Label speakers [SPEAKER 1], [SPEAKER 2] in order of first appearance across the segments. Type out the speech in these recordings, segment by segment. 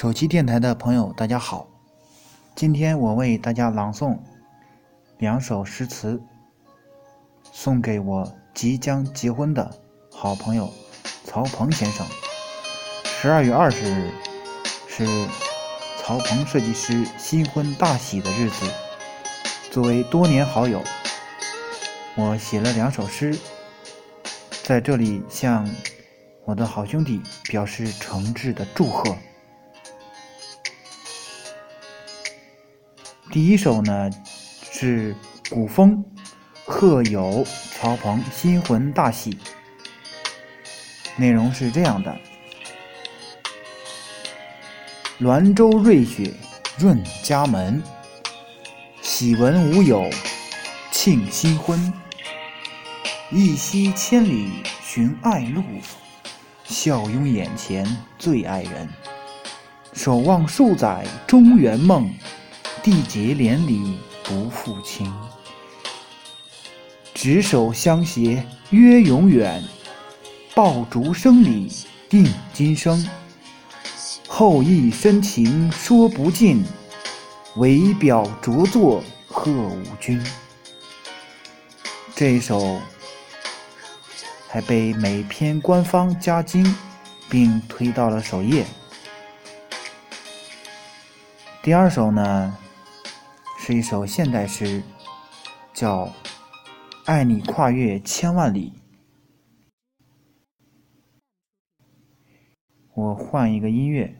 [SPEAKER 1] 手机电台的朋友，大家好。今天我为大家朗诵两首诗词，送给我即将结婚的好朋友曹鹏先生。十二月二十日是曹鹏设计师新婚大喜的日子，作为多年好友，我写了两首诗，在这里向我的好兄弟表示诚挚的祝贺。第一首呢是古风贺友曹鹏新婚大喜，内容是这样的：滦州瑞雪润家门，喜闻无有庆新婚。一夕千里寻爱路，笑拥眼前最爱人。守望数载中原梦。缔结连理不负情，执手相携约永远，爆竹声里定今生。后意深情说不尽，唯表着作贺五君。这一首还被每篇官方加精，并推到了首页。第二首呢？是一首现代诗，叫《爱你跨越千万里》。我换一个音乐。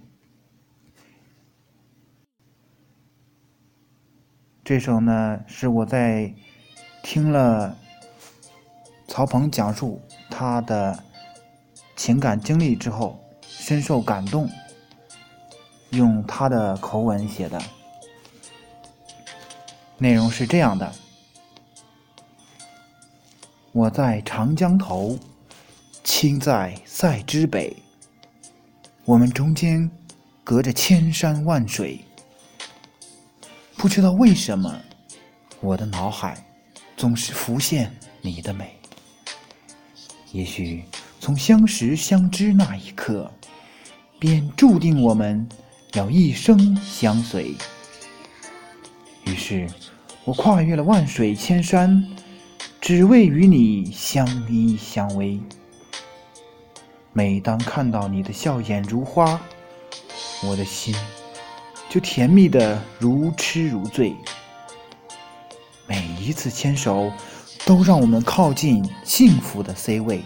[SPEAKER 1] 这首呢，是我在听了曹鹏讲述他的情感经历之后，深受感动，用他的口吻写的。内容是这样的：我在长江头，亲在塞之北。我们中间隔着千山万水，不知道为什么，我的脑海总是浮现你的美。也许从相识相知那一刻，便注定我们要一生相随。于是，我跨越了万水千山，只为与你相依相偎。每当看到你的笑颜如花，我的心就甜蜜的如痴如醉。每一次牵手，都让我们靠近幸福的 C 位。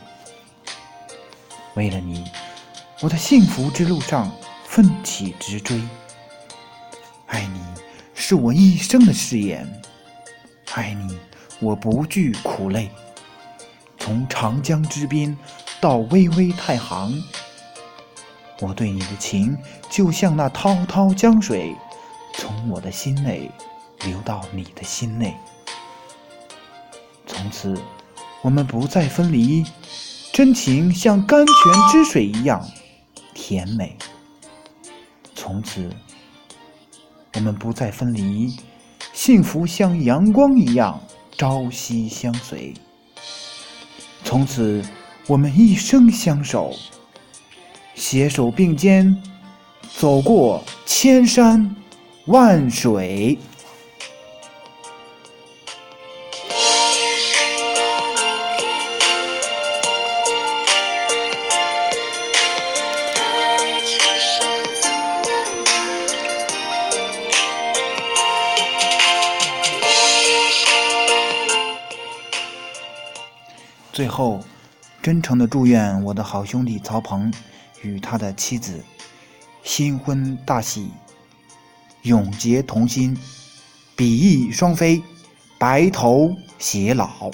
[SPEAKER 1] 为了你，我在幸福之路上奋起直追。爱你。是我一生的誓言，爱你，我不惧苦累。从长江之滨到巍巍太行，我对你的情就像那滔滔江水，从我的心内流到你的心内。从此，我们不再分离，真情像甘泉之水一样甜美。从此。我们不再分离，幸福像阳光一样朝夕相随。从此，我们一生相守，携手并肩，走过千山万水。最后，真诚的祝愿我的好兄弟曹鹏与他的妻子新婚大喜，永结同心，比翼双飞，白头偕老。